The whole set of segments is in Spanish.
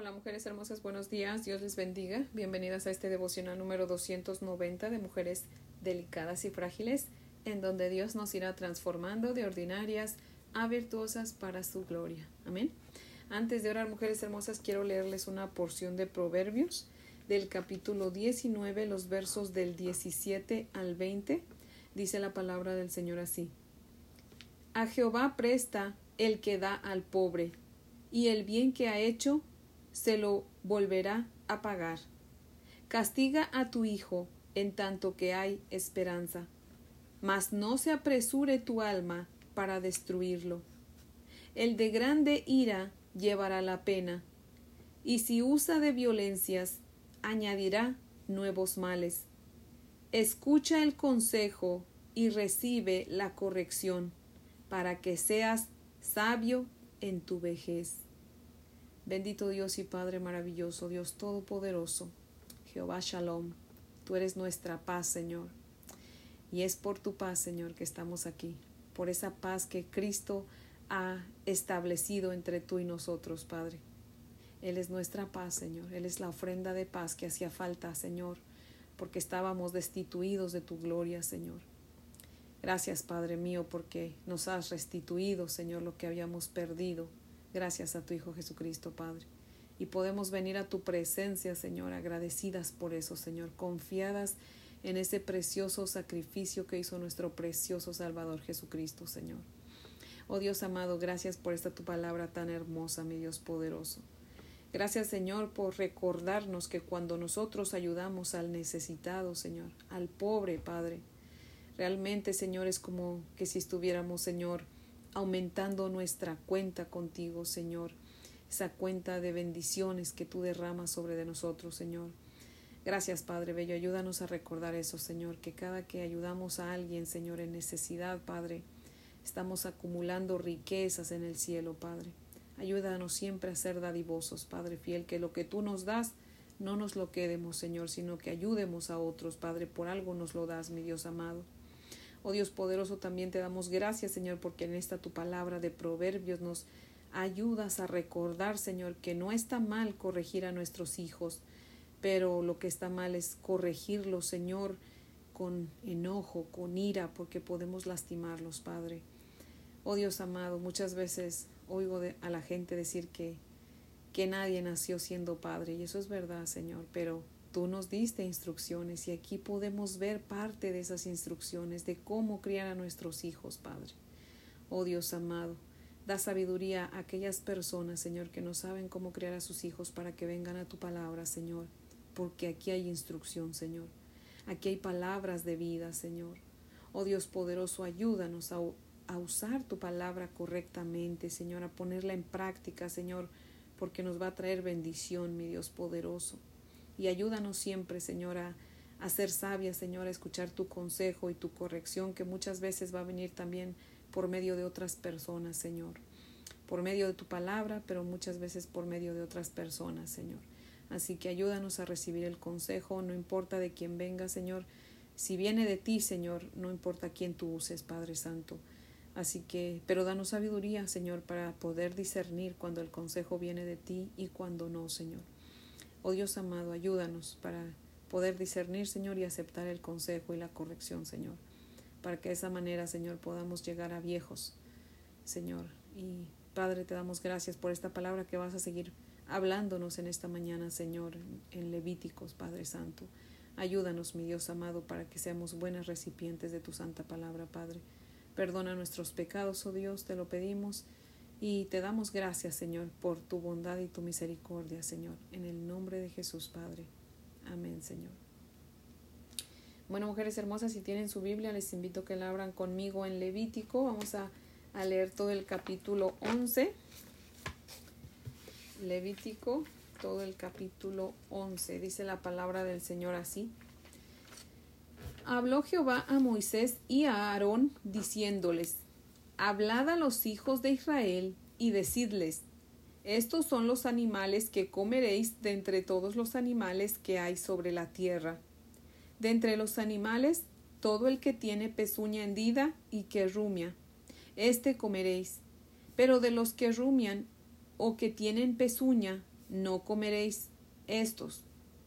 Hola mujeres hermosas, buenos días, Dios les bendiga. Bienvenidas a este devocional número 290 de mujeres delicadas y frágiles, en donde Dios nos irá transformando de ordinarias a virtuosas para su gloria. Amén. Antes de orar, mujeres hermosas, quiero leerles una porción de Proverbios del capítulo 19, los versos del 17 al 20. Dice la palabra del Señor así. A Jehová presta el que da al pobre, y el bien que ha hecho se lo volverá a pagar. Castiga a tu hijo en tanto que hay esperanza, mas no se apresure tu alma para destruirlo. El de grande ira llevará la pena, y si usa de violencias, añadirá nuevos males. Escucha el consejo y recibe la corrección, para que seas sabio en tu vejez. Bendito Dios y Padre maravilloso, Dios todopoderoso, Jehová Shalom, tú eres nuestra paz, Señor. Y es por tu paz, Señor, que estamos aquí, por esa paz que Cristo ha establecido entre tú y nosotros, Padre. Él es nuestra paz, Señor. Él es la ofrenda de paz que hacía falta, Señor, porque estábamos destituidos de tu gloria, Señor. Gracias, Padre mío, porque nos has restituido, Señor, lo que habíamos perdido Gracias a tu Hijo Jesucristo, Padre. Y podemos venir a tu presencia, Señor, agradecidas por eso, Señor, confiadas en ese precioso sacrificio que hizo nuestro precioso Salvador Jesucristo, Señor. Oh Dios amado, gracias por esta tu palabra tan hermosa, mi Dios poderoso. Gracias, Señor, por recordarnos que cuando nosotros ayudamos al necesitado, Señor, al pobre, Padre, realmente, Señor, es como que si estuviéramos, Señor, aumentando nuestra cuenta contigo, Señor, esa cuenta de bendiciones que tú derramas sobre de nosotros, Señor. Gracias, Padre Bello. Ayúdanos a recordar eso, Señor, que cada que ayudamos a alguien, Señor, en necesidad, Padre, estamos acumulando riquezas en el cielo, Padre. Ayúdanos siempre a ser dadivosos, Padre fiel, que lo que tú nos das, no nos lo quedemos, Señor, sino que ayudemos a otros, Padre, por algo nos lo das, mi Dios amado. Oh Dios poderoso, también te damos gracias, Señor, porque en esta tu palabra de proverbios nos ayudas a recordar, Señor, que no está mal corregir a nuestros hijos, pero lo que está mal es corregirlos, Señor, con enojo, con ira, porque podemos lastimarlos, Padre. Oh Dios amado, muchas veces oigo a la gente decir que, que nadie nació siendo padre, y eso es verdad, Señor, pero Tú nos diste instrucciones y aquí podemos ver parte de esas instrucciones de cómo criar a nuestros hijos, Padre. Oh Dios amado, da sabiduría a aquellas personas, Señor, que no saben cómo criar a sus hijos para que vengan a tu palabra, Señor, porque aquí hay instrucción, Señor. Aquí hay palabras de vida, Señor. Oh Dios poderoso, ayúdanos a, usar tu palabra correctamente, Señor, a ponerla en práctica, Señor, porque nos va a traer bendición, mi Dios poderoso y ayúdanos siempre, Señora, a ser sabia, Señora, a escuchar tu consejo y tu corrección, que muchas veces va a venir también por medio de otras personas, Señor. Por medio de tu palabra, pero muchas veces por medio de otras personas, Señor. Así que ayúdanos a recibir el consejo, no importa de quién venga, Señor. Si viene de ti, Señor, no importa quién tú uses, Padre Santo. Así que, pero danos sabiduría, Señor, para poder discernir cuando el consejo viene de ti y cuando no, Señor. Oh Dios amado, ayúdanos para poder discernir, Señor, y aceptar el consejo y la corrección, Señor, para que de esa manera, Señor, podamos llegar a viejos, Señor. Y Padre, te damos gracias por esta palabra que vas a seguir hablándonos en esta mañana, Señor, en Levíticos, Padre Santo. Ayúdanos, mi Dios amado, para que seamos buenos recipientes de tu santa palabra, Padre. Perdona nuestros pecados, oh Dios, te lo pedimos y te damos gracias, Señor, por tu bondad y tu misericordia, Señor. En el nombre de Jesús, Padre. Amén, Señor. Bueno, mujeres hermosas, si tienen su Biblia, les invito a que la abran conmigo en Levítico. Vamos a, a leer todo el capítulo 11. Levítico, todo el capítulo 11. Dice la palabra del Señor así. Habló Jehová a Moisés y a Aarón diciéndoles, Hablad a los hijos de Israel y decidles, estos son los animales que comeréis de entre todos los animales que hay sobre la tierra. De entre los animales, todo el que tiene pezuña hendida y que rumia, éste comeréis. Pero de los que rumian o que tienen pezuña no comeréis estos.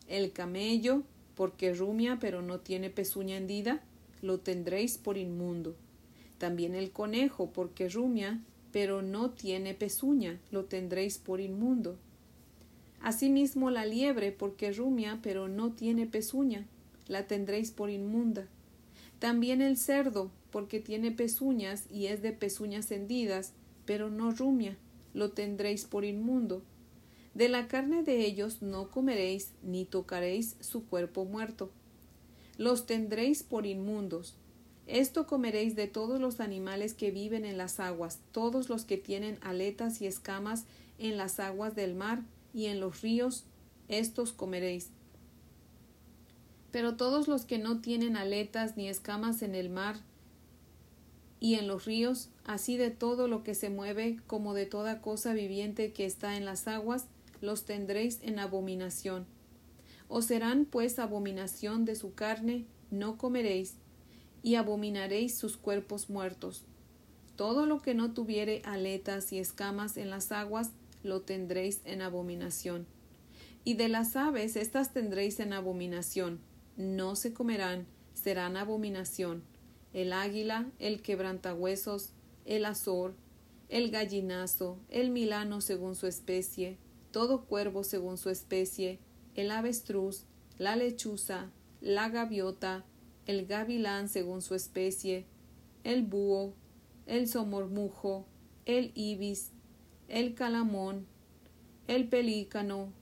El camello, porque rumia pero no tiene pezuña hendida, lo tendréis por inmundo. También el conejo, porque rumia pero no tiene pezuña, lo tendréis por inmundo. Asimismo la liebre, porque rumia pero no tiene pezuña, la tendréis por inmunda. También el cerdo, porque tiene pezuñas y es de pezuñas hendidas, pero no rumia, lo tendréis por inmundo. De la carne de ellos no comeréis, ni tocaréis su cuerpo muerto. Los tendréis por inmundos. Esto comeréis de todos los animales que viven en las aguas, todos los que tienen aletas y escamas en las aguas del mar y en los ríos, estos comeréis. Pero todos los que no tienen aletas ni escamas en el mar y en los ríos, así de todo lo que se mueve como de toda cosa viviente que está en las aguas, los tendréis en abominación. Os serán pues abominación de su carne, no comeréis, y abominaréis sus cuerpos muertos. Todo lo que no tuviere aletas y escamas en las aguas, lo tendréis en abominación. Y de las aves, estas tendréis en abominación. No se comerán, serán abominación. El águila, el quebrantahuesos, el azor, el gallinazo, el milano según su especie, todo cuervo según su especie, el avestruz, la lechuza, la gaviota, el gavilán según su especie, el búho, el somormujo, el ibis, el calamón, el pelícano,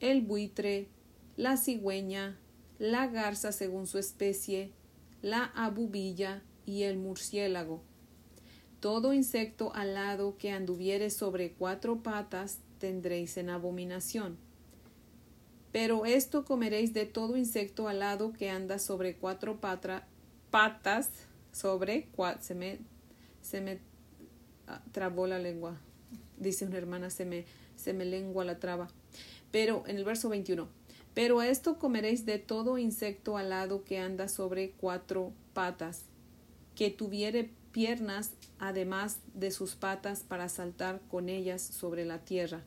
el buitre, la cigüeña, la garza según su especie, la abubilla y el murciélago. Todo insecto alado que anduviere sobre cuatro patas tendréis en abominación. Pero esto comeréis de todo insecto alado que anda sobre cuatro patas, sobre se me, se me ah, trabó la lengua, dice una hermana, se me, se me lengua la traba. Pero en el verso 21, pero esto comeréis de todo insecto alado que anda sobre cuatro patas, que tuviere piernas además de sus patas para saltar con ellas sobre la tierra.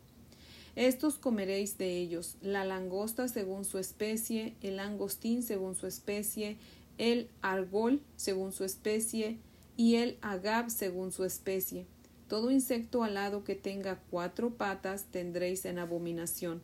Estos comeréis de ellos, la langosta según su especie, el langostín según su especie, el argol según su especie, y el agab según su especie. Todo insecto alado que tenga cuatro patas tendréis en abominación.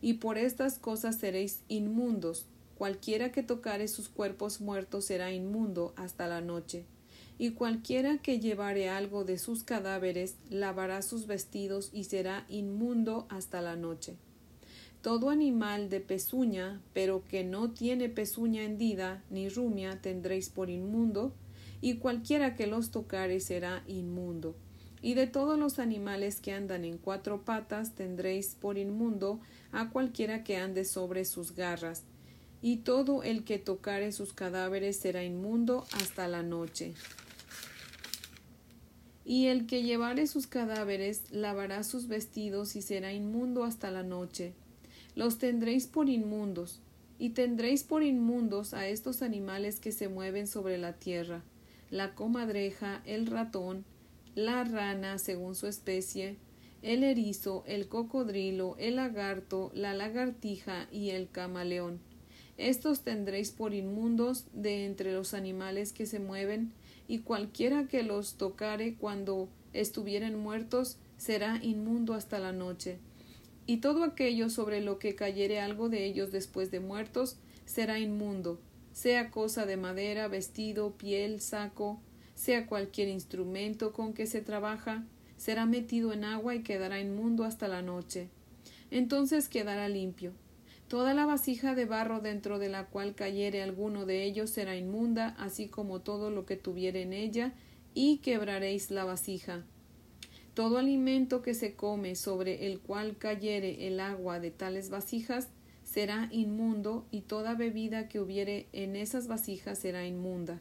Y por estas cosas seréis inmundos, Cualquiera que tocare sus cuerpos muertos será inmundo hasta la noche. Y cualquiera que llevare algo de sus cadáveres lavará sus vestidos y será inmundo hasta la noche. Todo animal de pezuña, pero que no tiene pezuña hendida ni rumia, tendréis por inmundo, y cualquiera que los tocare será inmundo. Y de todos los animales que andan en cuatro patas tendréis por inmundo a cualquiera que ande sobre sus garras, y todo el que tocare sus cadáveres será inmundo hasta la noche. Y el que llevare sus cadáveres lavará sus vestidos y será inmundo hasta la noche. Los tendréis por inmundos, y tendréis por inmundos a estos animales que se mueven sobre la tierra, la comadreja, el ratón, la rana según su especie, el erizo, el cocodrilo, el lagarto, la lagartija y el camaleón estos tendréis por inmundos de entre los animales que se mueven, y cualquiera que los tocare cuando estuvieren muertos será inmundo hasta la noche. Y todo aquello sobre lo que cayere algo de ellos después de muertos será inmundo, sea cosa de madera, vestido, piel, saco, sea cualquier instrumento con que se trabaja, será metido en agua y quedará inmundo hasta la noche. Entonces quedará limpio Toda la vasija de barro dentro de la cual cayere alguno de ellos será inmunda, así como todo lo que tuviere en ella, y quebraréis la vasija. Todo alimento que se come sobre el cual cayere el agua de tales vasijas será inmundo, y toda bebida que hubiere en esas vasijas será inmunda.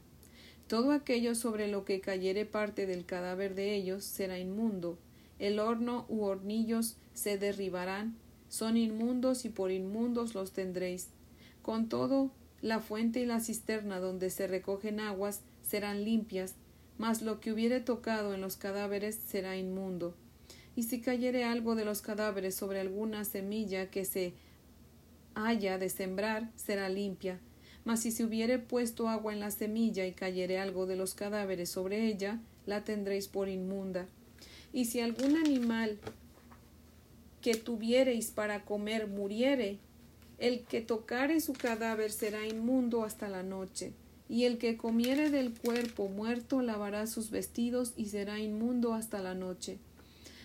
Todo aquello sobre lo que cayere parte del cadáver de ellos será inmundo. El horno u hornillos se derribarán, son inmundos y por inmundos los tendréis. Con todo, la fuente y la cisterna donde se recogen aguas serán limpias, mas lo que hubiere tocado en los cadáveres será inmundo. y si cayere algo de los cadáveres sobre alguna semilla que se haya de sembrar, será limpia. Mas si se hubiere puesto agua en la semilla y cayere algo de los cadáveres sobre ella, la tendréis por inmunda. Y si algún animal que tuviereis para comer muriere, el que tocare su cadáver será inmundo hasta la noche, y el que comiere del cuerpo muerto lavará sus vestidos y será inmundo hasta la noche.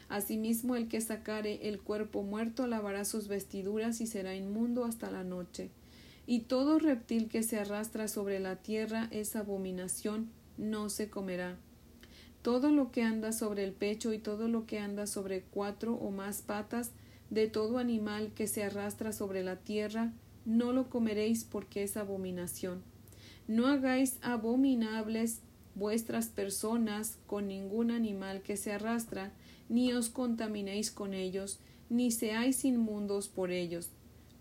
Asimismo el que sacare el cuerpo muerto lavará sus vestiduras y será inmundo hasta la noche. Y todo reptil que se arrastra sobre la tierra es abominación, no se comerá. Todo lo que anda sobre el pecho y todo lo que anda sobre cuatro o más patas, de todo animal que se arrastra sobre la tierra, no lo comeréis porque es abominación. No hagáis abominables vuestras personas con ningún animal que se arrastra, ni os contaminéis con ellos, ni seáis inmundos por ellos,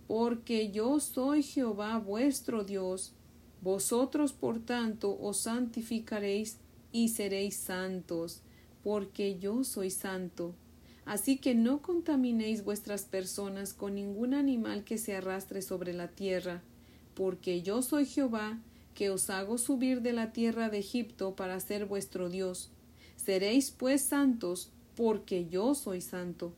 porque yo soy Jehová vuestro Dios. Vosotros, por tanto, os santificaréis y seréis santos, porque yo soy santo. Así que no contaminéis vuestras personas con ningún animal que se arrastre sobre la tierra, porque yo soy Jehová, que os hago subir de la tierra de Egipto para ser vuestro Dios. Seréis pues santos, porque yo soy santo.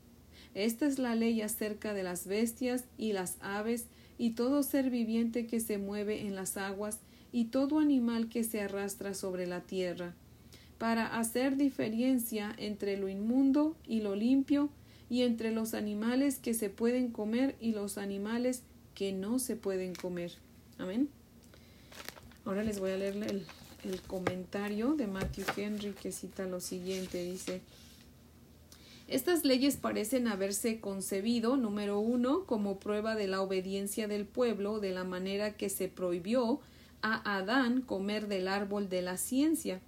Esta es la ley acerca de las bestias y las aves y todo ser viviente que se mueve en las aguas y todo animal que se arrastra sobre la tierra, para hacer diferencia entre lo inmundo y lo limpio, y entre los animales que se pueden comer y los animales que no se pueden comer. Amén. Ahora les voy a leer el, el comentario de Matthew Henry que cita lo siguiente. Dice, estas leyes parecen haberse concebido, número uno, como prueba de la obediencia del pueblo, de la manera que se prohibió a Adán comer del árbol de la ciencia.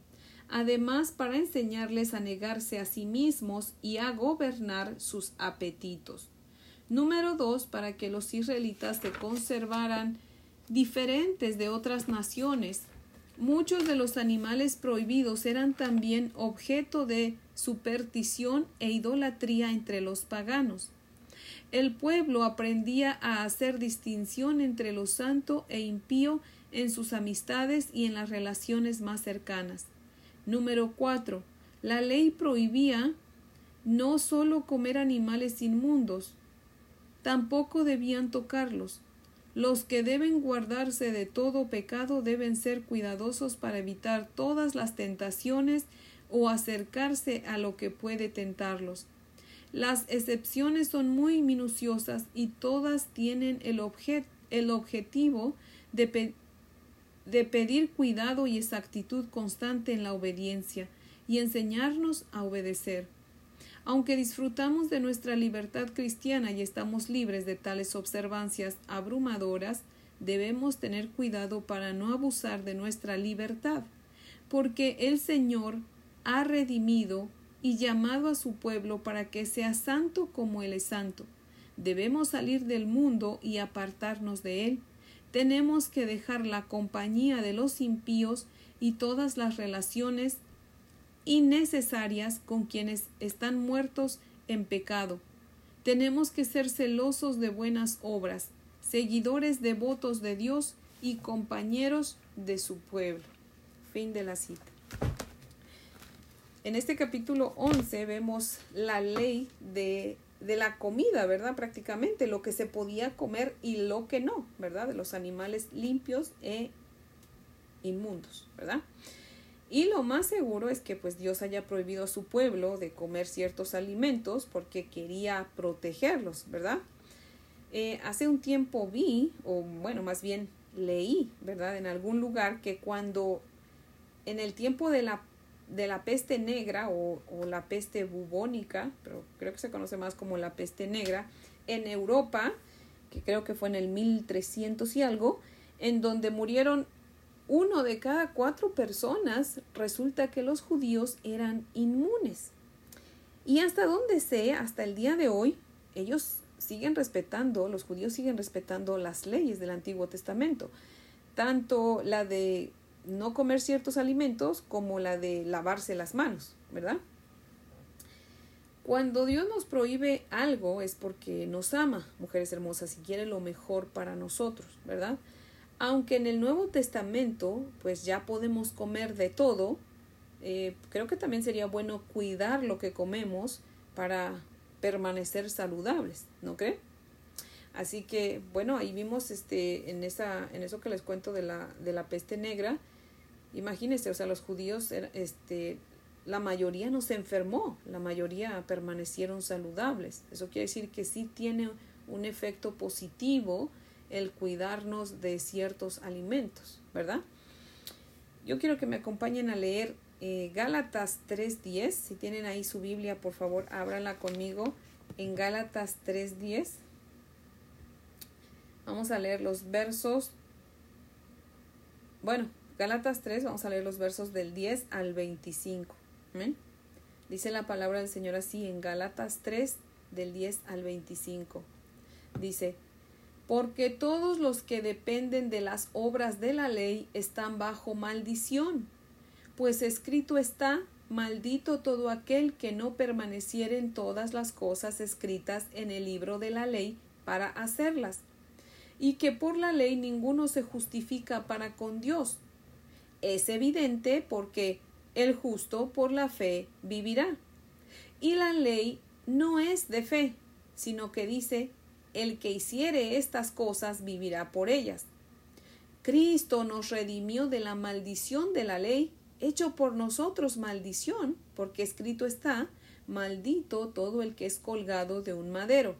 Además, para enseñarles a negarse a sí mismos y a gobernar sus apetitos. Número dos, para que los israelitas se conservaran diferentes de otras naciones. Muchos de los animales prohibidos eran también objeto de superstición e idolatría entre los paganos. El pueblo aprendía a hacer distinción entre lo santo e impío en sus amistades y en las relaciones más cercanas. Número 4. La ley prohibía no solo comer animales inmundos, tampoco debían tocarlos. Los que deben guardarse de todo pecado deben ser cuidadosos para evitar todas las tentaciones o acercarse a lo que puede tentarlos. Las excepciones son muy minuciosas y todas tienen el, el objetivo de, de pedir cuidado y exactitud constante en la obediencia y enseñarnos a obedecer. Aunque disfrutamos de nuestra libertad cristiana y estamos libres de tales observancias abrumadoras, debemos tener cuidado para no abusar de nuestra libertad, porque el Señor ha redimido y llamado a su pueblo para que sea santo como Él es santo. Debemos salir del mundo y apartarnos de Él. Tenemos que dejar la compañía de los impíos y todas las relaciones innecesarias con quienes están muertos en pecado. Tenemos que ser celosos de buenas obras, seguidores devotos de Dios y compañeros de su pueblo. Fin de la cita. En este capítulo 11 vemos la ley de, de, la comida, ¿verdad? Prácticamente lo que se podía comer y lo que no, ¿verdad? De los animales limpios e inmundos, ¿verdad? Y lo más seguro es que pues Dios haya prohibido a su pueblo de comer ciertos alimentos porque quería protegerlos, ¿verdad? Eh, hace un tiempo vi, o bueno, más bien leí, ¿verdad? En algún lugar que cuando en el tiempo de la de la peste negra o, la peste bubónica, pero creo que se conoce más como la peste negra, en Europa, que creo que fue en el 1300 y algo, en donde murieron uno de cada cuatro personas, resulta que los judíos eran inmunes. Y hasta donde sé, hasta el día de hoy, ellos siguen respetando, los judíos siguen respetando las leyes del Antiguo Testamento, tanto la de no comer ciertos alimentos como la de lavarse las manos, ¿verdad? Cuando Dios nos prohíbe algo es porque nos ama, mujeres hermosas, y quiere lo mejor para nosotros, ¿verdad? Aunque en el Nuevo Testamento, pues ya podemos comer de todo, eh, creo que también sería bueno cuidar lo que comemos para permanecer saludables, ¿no cree? Así que, bueno, ahí vimos este, en, esa, en eso que les cuento de la, de la peste negra, imagínense, o sea, los judíos, este, la mayoría no se enfermó, la mayoría permanecieron saludables. Eso quiere decir que sí tiene un efecto positivo el cuidarnos de ciertos alimentos, ¿verdad? Yo quiero que me acompañen a leer eh, Gálatas 3.10. Si tienen ahí su Biblia, por favor, ábranla conmigo en Gálatas 3.10. Vamos a leer los versos. Bueno, Gálatas 3, vamos a leer los versos del 10 al 25. Dice la palabra del Señor así en Gálatas 3, del 10 al 25. Dice, porque todos los que dependen de las obras de la ley están bajo maldición, pues escrito está, maldito todo aquel que no permaneciere en todas las cosas escritas en el libro de la ley para hacerlas, y que por la ley ninguno se justifica para con Dios. Es evidente porque el justo por la fe vivirá. Y la ley no es de fe, sino que dice el que hiciere estas cosas vivirá por ellas. Cristo nos redimió de la maldición de la ley, hecho por nosotros maldición, porque escrito está, maldito todo el que es colgado de un madero,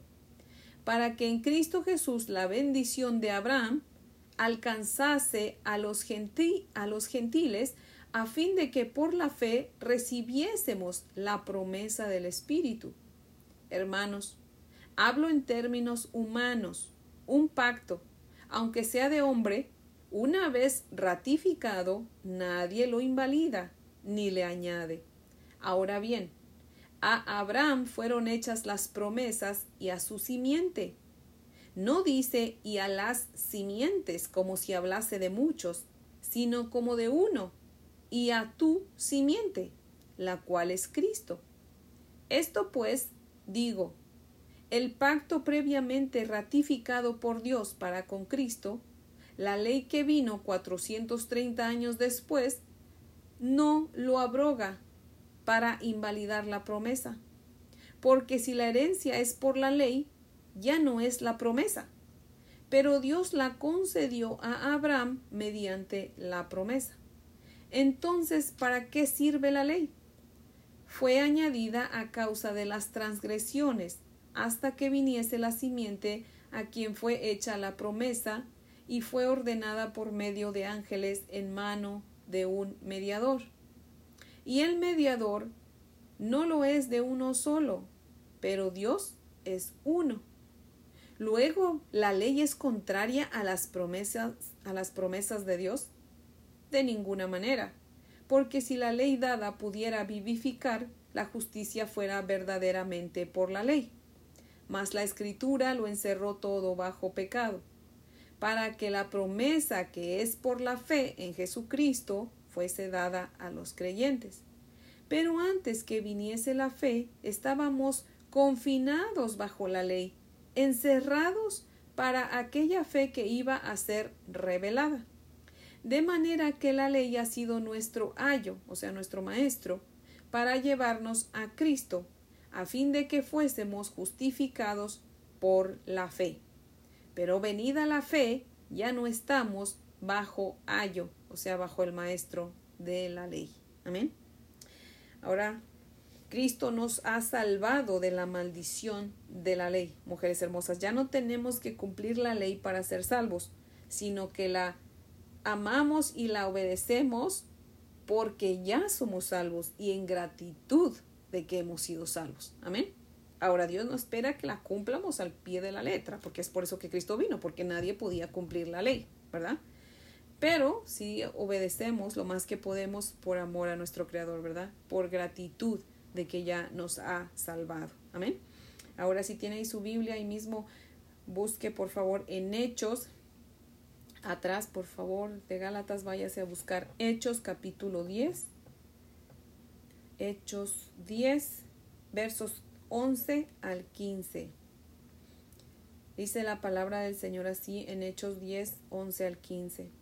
para que en Cristo Jesús la bendición de Abraham alcanzase a los, a los gentiles, a fin de que por la fe recibiésemos la promesa del Espíritu. Hermanos, Hablo en términos humanos. Un pacto, aunque sea de hombre, una vez ratificado, nadie lo invalida ni le añade. Ahora bien, a Abraham fueron hechas las promesas y a su simiente. No dice y a las simientes como si hablase de muchos, sino como de uno, y a tu simiente, la cual es Cristo. Esto pues digo, el pacto previamente ratificado por Dios para con Cristo, la ley que vino 430 años después, no lo abroga para invalidar la promesa. Porque si la herencia es por la ley, ya no es la promesa. Pero Dios la concedió a Abraham mediante la promesa. Entonces, ¿para qué sirve la ley? Fue añadida a causa de las transgresiones hasta que viniese la simiente a quien fue hecha la promesa y fue ordenada por medio de ángeles en mano de un mediador. Y el mediador no lo es de uno solo, pero Dios es uno. Luego, ¿la ley es contraria a las promesas, a las promesas de Dios? De ninguna manera, porque si la ley dada pudiera vivificar, la justicia fuera verdaderamente por la ley mas la escritura lo encerró todo bajo pecado, para que la promesa que es por la fe en Jesucristo fuese dada a los creyentes. Pero antes que viniese la fe, estábamos confinados bajo la ley, encerrados para aquella fe que iba a ser revelada. De manera que la ley ha sido nuestro ayo, o sea, nuestro maestro, para llevarnos a Cristo, a fin de que fuésemos justificados por la fe. Pero venida la fe, ya no estamos bajo ayo, o sea, bajo el maestro de la ley. Amén. Ahora, Cristo nos ha salvado de la maldición de la ley, mujeres hermosas. Ya no tenemos que cumplir la ley para ser salvos, sino que la amamos y la obedecemos porque ya somos salvos y en gratitud de que hemos sido salvos. Amén. Ahora Dios no espera que la cumplamos al pie de la letra, porque es por eso que Cristo vino, porque nadie podía cumplir la ley, ¿verdad? Pero si obedecemos lo más que podemos por amor a nuestro Creador, ¿verdad? Por gratitud de que ya nos ha salvado. Amén. Ahora si tiene ahí su Biblia ahí mismo, busque por favor en Hechos. Atrás, por favor, de Gálatas, váyase a buscar Hechos capítulo 10. Hechos 10, versos 11 al 15. Dice la palabra del Señor así en Hechos 10, 11 al 15.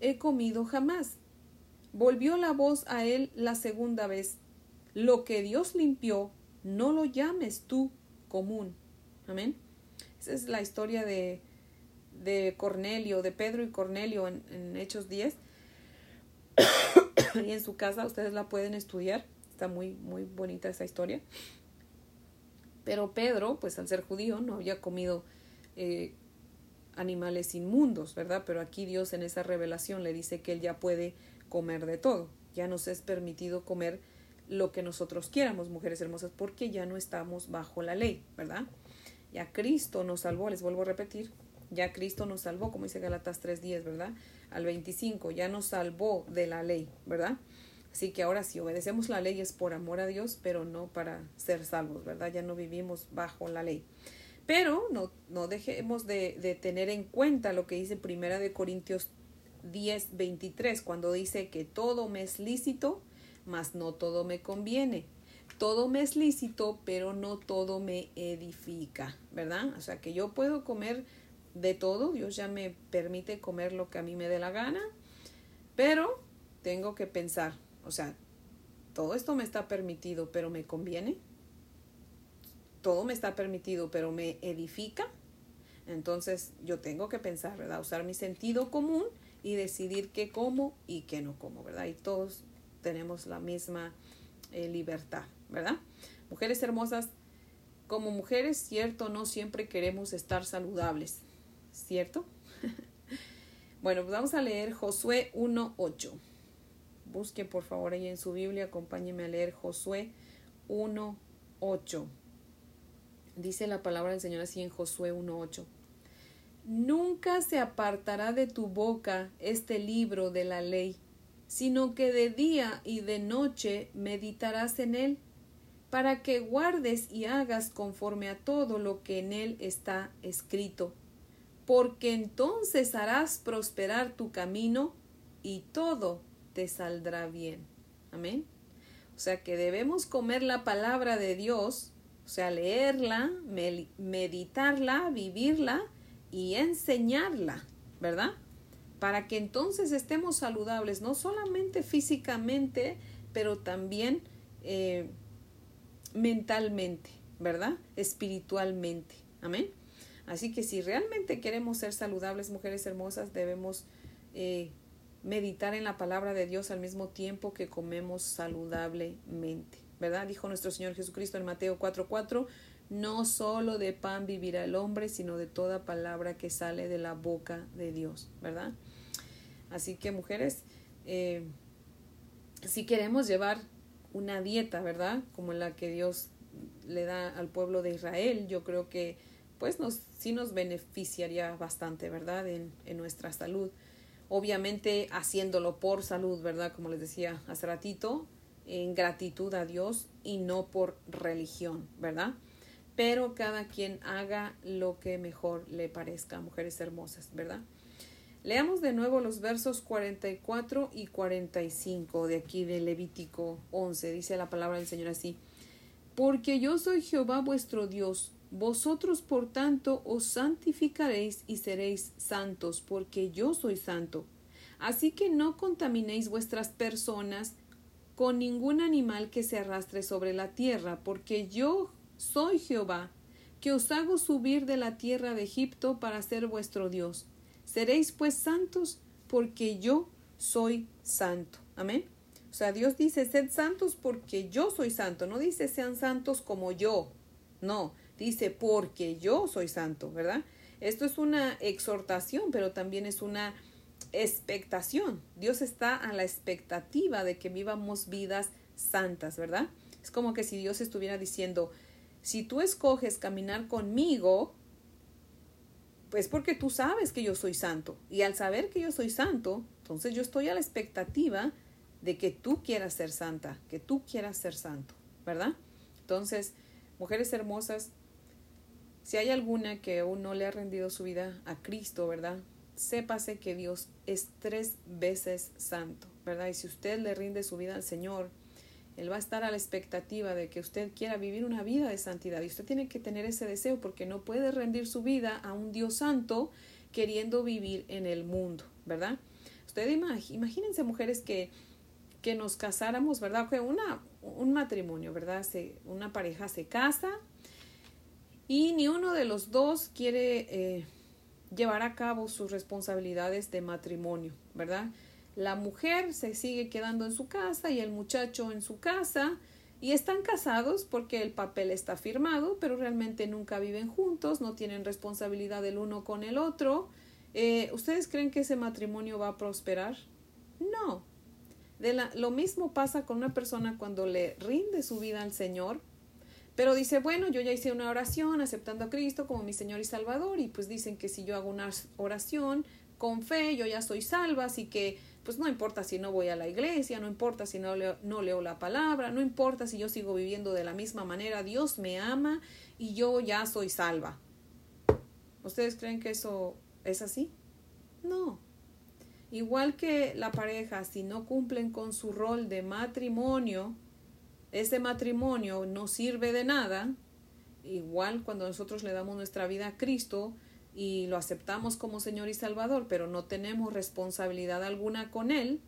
he comido jamás. Volvió la voz a él la segunda vez. Lo que Dios limpió, no lo llames tú común. Amén. Esa es la historia de, de Cornelio, de Pedro y Cornelio en, Hechos 10. y en su casa ustedes la pueden estudiar. Está muy, muy bonita esa historia. Pero Pedro, pues al ser judío, no había comido eh, animales inmundos, ¿verdad? Pero aquí Dios en esa revelación le dice que él ya puede comer de todo. Ya nos es permitido comer lo que nosotros quieramos, mujeres hermosas, porque ya no estamos bajo la ley, ¿verdad? Ya Cristo nos salvó, les vuelvo a repetir, ya Cristo nos salvó, como dice Galatas 3.10, ¿verdad? Al 25, ya nos salvó de la ley, ¿verdad? Así que ahora si obedecemos la ley es por amor a Dios, pero no para ser salvos, ¿verdad? Ya no vivimos bajo la ley. Pero no, no dejemos de, de tener en cuenta lo que dice Primera de Corintios 10, 23, cuando dice que todo me es lícito, mas no todo me conviene. Todo me es lícito, pero no todo me edifica, ¿verdad? O sea que yo puedo comer de todo, Dios ya me permite comer lo que a mí me dé la gana, pero tengo que pensar, o sea, todo esto me está permitido, pero me conviene. Todo me está permitido, pero me edifica. Entonces yo tengo que pensar, ¿verdad? Usar mi sentido común y decidir qué como y qué no como, ¿verdad? Y todos tenemos la misma eh, libertad, ¿verdad? Mujeres hermosas, como mujeres, cierto, no siempre queremos estar saludables, ¿cierto? bueno, pues vamos a leer Josué 1.8. Busque por favor ahí en su Biblia, acompáñeme a leer Josué 1.8. Dice la palabra del Señor así en Josué 1.8. Nunca se apartará de tu boca este libro de la ley, sino que de día y de noche meditarás en él, para que guardes y hagas conforme a todo lo que en él está escrito, porque entonces harás prosperar tu camino y todo te saldrá bien. Amén. O sea que debemos comer la palabra de Dios, o sea, leerla, meditarla, vivirla y enseñarla, ¿verdad? Para que entonces estemos saludables, no solamente físicamente, pero también eh, mentalmente, ¿verdad? Espiritualmente. Amén. Así que si realmente queremos ser saludables, mujeres hermosas, debemos eh, meditar en la palabra de Dios al mismo tiempo que comemos saludablemente. ¿Verdad? Dijo nuestro Señor Jesucristo en Mateo 4:4, no solo de pan vivirá el hombre, sino de toda palabra que sale de la boca de Dios, ¿verdad? Así que mujeres, eh, si queremos llevar una dieta, ¿verdad? Como la que Dios le da al pueblo de Israel, yo creo que pues nos, sí nos beneficiaría bastante, ¿verdad? En, en nuestra salud obviamente haciéndolo por salud, ¿verdad? Como les decía hace ratito, en gratitud a Dios y no por religión, ¿verdad? Pero cada quien haga lo que mejor le parezca, mujeres hermosas, ¿verdad? Leamos de nuevo los versos 44 y 45 de aquí de Levítico 11. Dice la palabra del Señor así. Porque yo soy Jehová vuestro Dios, vosotros, por tanto, os santificaréis y seréis santos, porque yo soy santo. Así que no contaminéis vuestras personas con ningún animal que se arrastre sobre la tierra, porque yo soy Jehová, que os hago subir de la tierra de Egipto para ser vuestro Dios. Seréis pues santos, porque yo soy santo. Amén. O sea, Dios dice, sed santos porque yo soy santo. No dice sean santos como yo. No, dice, porque yo soy santo, ¿verdad? Esto es una exhortación, pero también es una expectación. Dios está a la expectativa de que vivamos vidas santas, ¿verdad? Es como que si Dios estuviera diciendo, si tú escoges caminar conmigo, pues porque tú sabes que yo soy santo. Y al saber que yo soy santo, entonces yo estoy a la expectativa de que tú quieras ser santa, que tú quieras ser santo, ¿verdad? Entonces, mujeres hermosas, si hay alguna que aún no le ha rendido su vida a Cristo, ¿verdad? Sépase que Dios es tres veces santo, ¿verdad? Y si usted le rinde su vida al Señor, Él va a estar a la expectativa de que usted quiera vivir una vida de santidad. Y usted tiene que tener ese deseo porque no puede rendir su vida a un Dios santo queriendo vivir en el mundo, ¿verdad? Usted imagínense mujeres que, que nos casáramos, ¿verdad? Que una, un matrimonio, ¿verdad? Una pareja se casa y ni uno de los dos quiere eh, llevar a cabo sus responsabilidades de matrimonio, ¿verdad? La mujer se sigue quedando en su casa y el muchacho en su casa y están casados porque el papel está firmado, pero realmente nunca viven juntos, no tienen responsabilidad el uno con el otro. Eh, ¿Ustedes creen que ese matrimonio va a prosperar? No. De la, lo mismo pasa con una persona cuando le rinde su vida al Señor, pero dice, bueno, yo ya hice una oración aceptando a Cristo como mi Señor y Salvador y pues dicen que si yo hago una oración con fe, yo ya soy salva, así que pues no importa si no voy a la iglesia, no importa si no leo, no leo la palabra, no importa si yo sigo viviendo de la misma manera, Dios me ama y yo ya soy salva. ¿Ustedes creen que eso es así? No. Igual que la pareja, si no cumplen con su rol de matrimonio, ese matrimonio no sirve de nada, igual cuando nosotros le damos nuestra vida a Cristo y lo aceptamos como Señor y Salvador, pero no tenemos responsabilidad alguna con Él,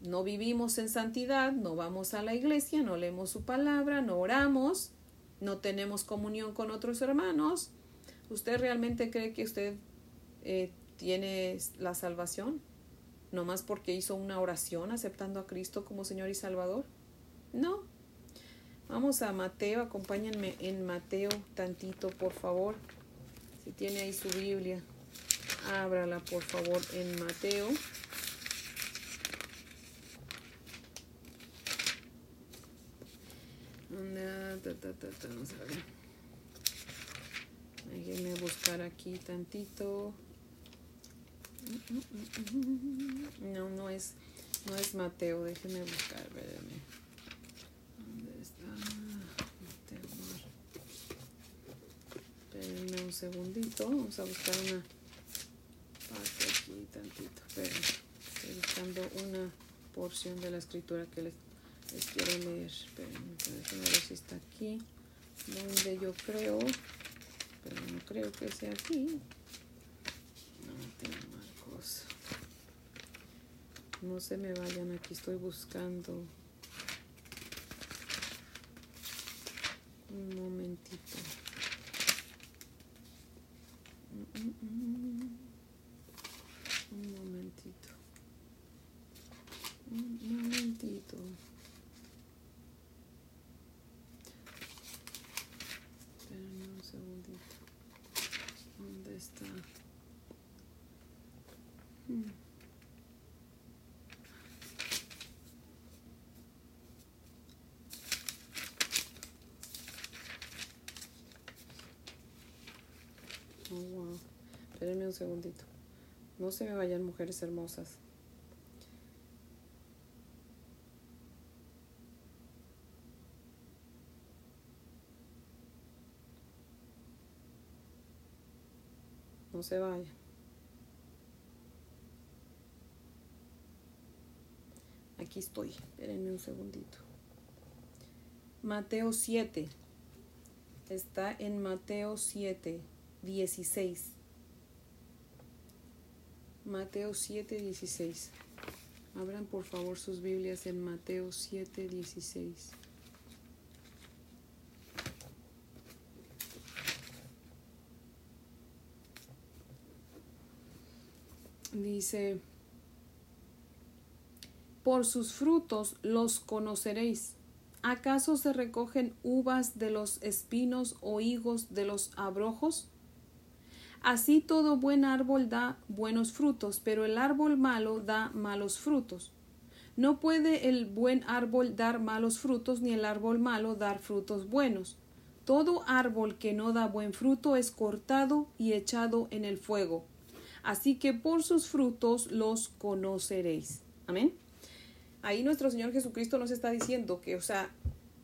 no vivimos en santidad, no vamos a la iglesia, no leemos su palabra, no oramos, no tenemos comunión con otros hermanos, ¿usted realmente cree que usted eh, tiene la salvación? ¿No más porque hizo una oración aceptando a Cristo como Señor y Salvador? No, Vamos a Mateo, acompáñenme en Mateo tantito, por favor. Si tiene ahí su Biblia, ábrala, por favor, en Mateo. Déjenme buscar aquí tantito. No, no es, no es Mateo, déjenme buscar, espérenme. Un segundito. Vamos a buscar una parte aquí tantito. Pero estoy buscando una porción de la escritura que les, quiero leer. Esperen, déjenme ver si está aquí. Donde yo creo. Pero no creo que sea aquí. No tengo Marcos. No se me vayan, aquí estoy buscando. Un momentito. Un momentito. Un momentito. Un segundito. No se me vayan mujeres hermosas. No se vayan. Aquí estoy. Espérenme un segundito. Mateo 7. Está en Mateo 7. 16. Mateo 7, 16. Abran por favor sus Biblias en Mateo 7, 16. Dice, por sus frutos los conoceréis. ¿Acaso se recogen uvas de los espinos o higos de los abrojos? Así todo buen árbol da buenos frutos, pero el árbol malo da malos frutos. No puede el buen árbol dar malos frutos, ni el árbol malo dar frutos buenos. Todo árbol que no da buen fruto es cortado y echado en el fuego. Así que por sus frutos los conoceréis. Amén. Ahí nuestro Señor Jesucristo nos está diciendo que, o sea,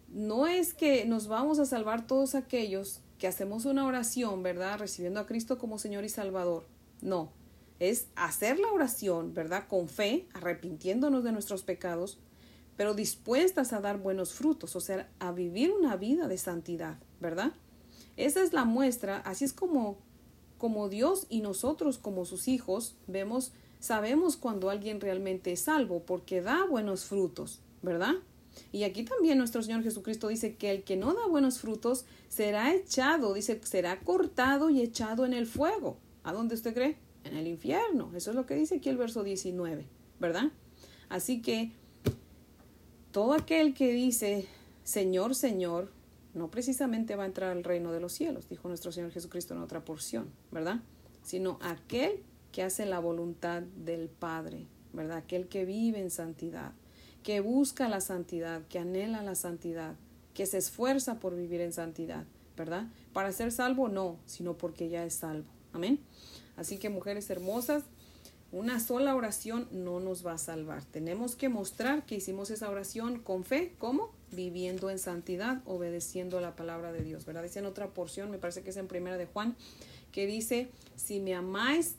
no es que nos vamos a salvar todos aquellos que hacemos una oración, ¿verdad? Recibiendo a Cristo como Señor y Salvador. No, es hacer la oración, ¿verdad? Con fe, arrepintiéndonos de nuestros pecados, pero dispuestas a dar buenos frutos, o sea, a vivir una vida de santidad, ¿verdad? Esa es la muestra, así es como como Dios y nosotros como sus hijos vemos sabemos cuando alguien realmente es salvo porque da buenos frutos, ¿verdad? Y aquí también nuestro Señor Jesucristo dice que el que no da buenos frutos será echado, dice, será cortado y echado en el fuego. ¿A dónde usted cree? en el infierno. Eso es lo que dice aquí el verso 19, ¿verdad? Así que todo aquel que dice Señor, Señor, no precisamente va a entrar al reino de los cielos, dijo nuestro Señor Jesucristo en otra porción, ¿verdad? Sino aquel que hace la voluntad del Padre, ¿verdad? Aquel que vive en santidad, que busca la santidad, que anhela la santidad, que se esfuerza por vivir en santidad, ¿verdad? Para ser salvo, no, sino porque ya es salvo. Amén. Así que mujeres hermosas, una sola oración no nos va a salvar. Tenemos que mostrar que hicimos esa oración con fe. ¿Cómo? Viviendo en santidad, obedeciendo la palabra de Dios. ¿Verdad? Dice en otra porción, me parece que es en primera de Juan, que dice, si me amáis,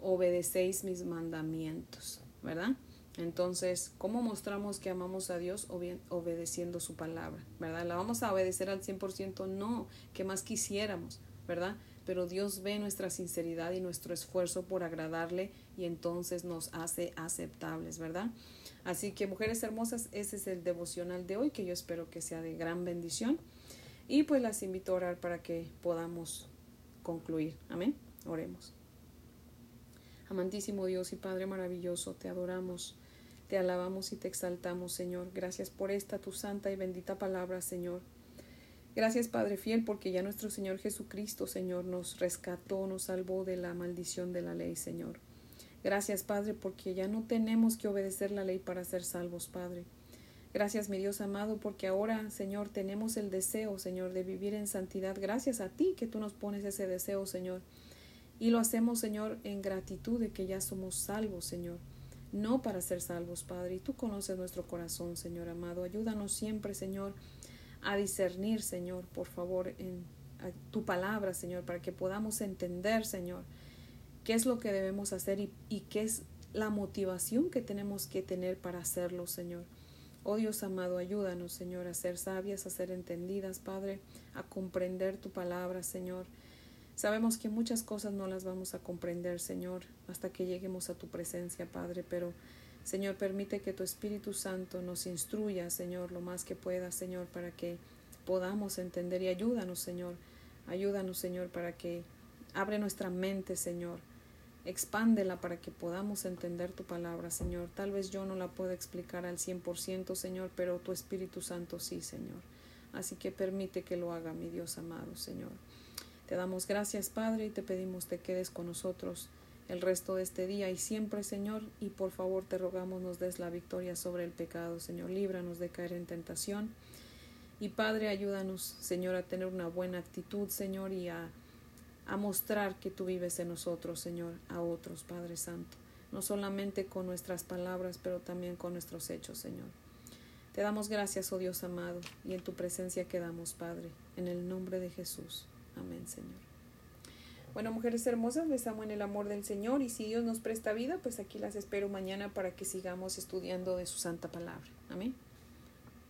obedecéis mis mandamientos. ¿Verdad? Entonces, ¿cómo mostramos que amamos a Dios obedeciendo su palabra? ¿Verdad? ¿La vamos a obedecer al 100%? No, que más quisiéramos, ¿verdad? pero Dios ve nuestra sinceridad y nuestro esfuerzo por agradarle y entonces nos hace aceptables, ¿verdad? Así que mujeres hermosas, ese es el devocional de hoy que yo espero que sea de gran bendición y pues las invito a orar para que podamos concluir. Amén. Oremos. Amantísimo Dios y Padre maravilloso, te adoramos, te alabamos y te exaltamos, Señor. Gracias por esta tu santa y bendita palabra, Señor. Gracias Padre fiel porque ya nuestro Señor Jesucristo, Señor, nos rescató, nos salvó de la maldición de la ley, Señor. Gracias Padre porque ya no tenemos que obedecer la ley para ser salvos, Padre. Gracias, mi Dios amado, porque ahora, Señor, tenemos el deseo, Señor, de vivir en santidad. Gracias a ti que tú nos pones ese deseo, Señor. Y lo hacemos, Señor, en gratitud de que ya somos salvos, Señor. No para ser salvos, Padre. Y tú conoces nuestro corazón, Señor amado. Ayúdanos siempre, Señor, a discernir, Señor, por favor, en tu palabra, Señor, para que podamos entender, Señor, qué es lo que debemos hacer y, qué es la motivación que tenemos que tener para hacerlo, Señor. Oh Dios amado, ayúdanos, Señor, a ser sabias, a ser entendidas, Padre, a comprender tu palabra, Señor. Sabemos que muchas cosas no las vamos a comprender, Señor, hasta que lleguemos a tu presencia, Padre, pero Señor, permite que tu Espíritu Santo nos instruya, Señor, lo más que pueda, Señor, para que podamos entender y ayúdanos, Señor. Ayúdanos, Señor, para que abre nuestra mente, Señor. Expándela para que podamos entender tu palabra, Señor. Tal vez yo no la pueda explicar al cien por ciento, Señor, pero tu Espíritu Santo sí, Señor. Así que permite que lo haga, mi Dios amado, Señor. Te damos gracias, Padre, y te pedimos te quedes con nosotros el resto de este día y siempre, Señor, y por favor te rogamos nos des la victoria sobre el pecado, Señor, líbranos de caer en tentación. Y Padre, ayúdanos, Señor, a tener una buena actitud, Señor, y a, a mostrar que tú vives en nosotros, Señor, a otros, Padre Santo, no solamente con nuestras palabras, pero también con nuestros hechos, Señor. Te damos gracias, oh Dios amado, y en tu presencia quedamos, Padre, en el nombre de Jesús. Amén, Señor. Bueno, mujeres hermosas, les amo en el amor del Señor y si Dios nos presta vida, pues aquí las espero mañana para que sigamos estudiando de su santa palabra. Amén.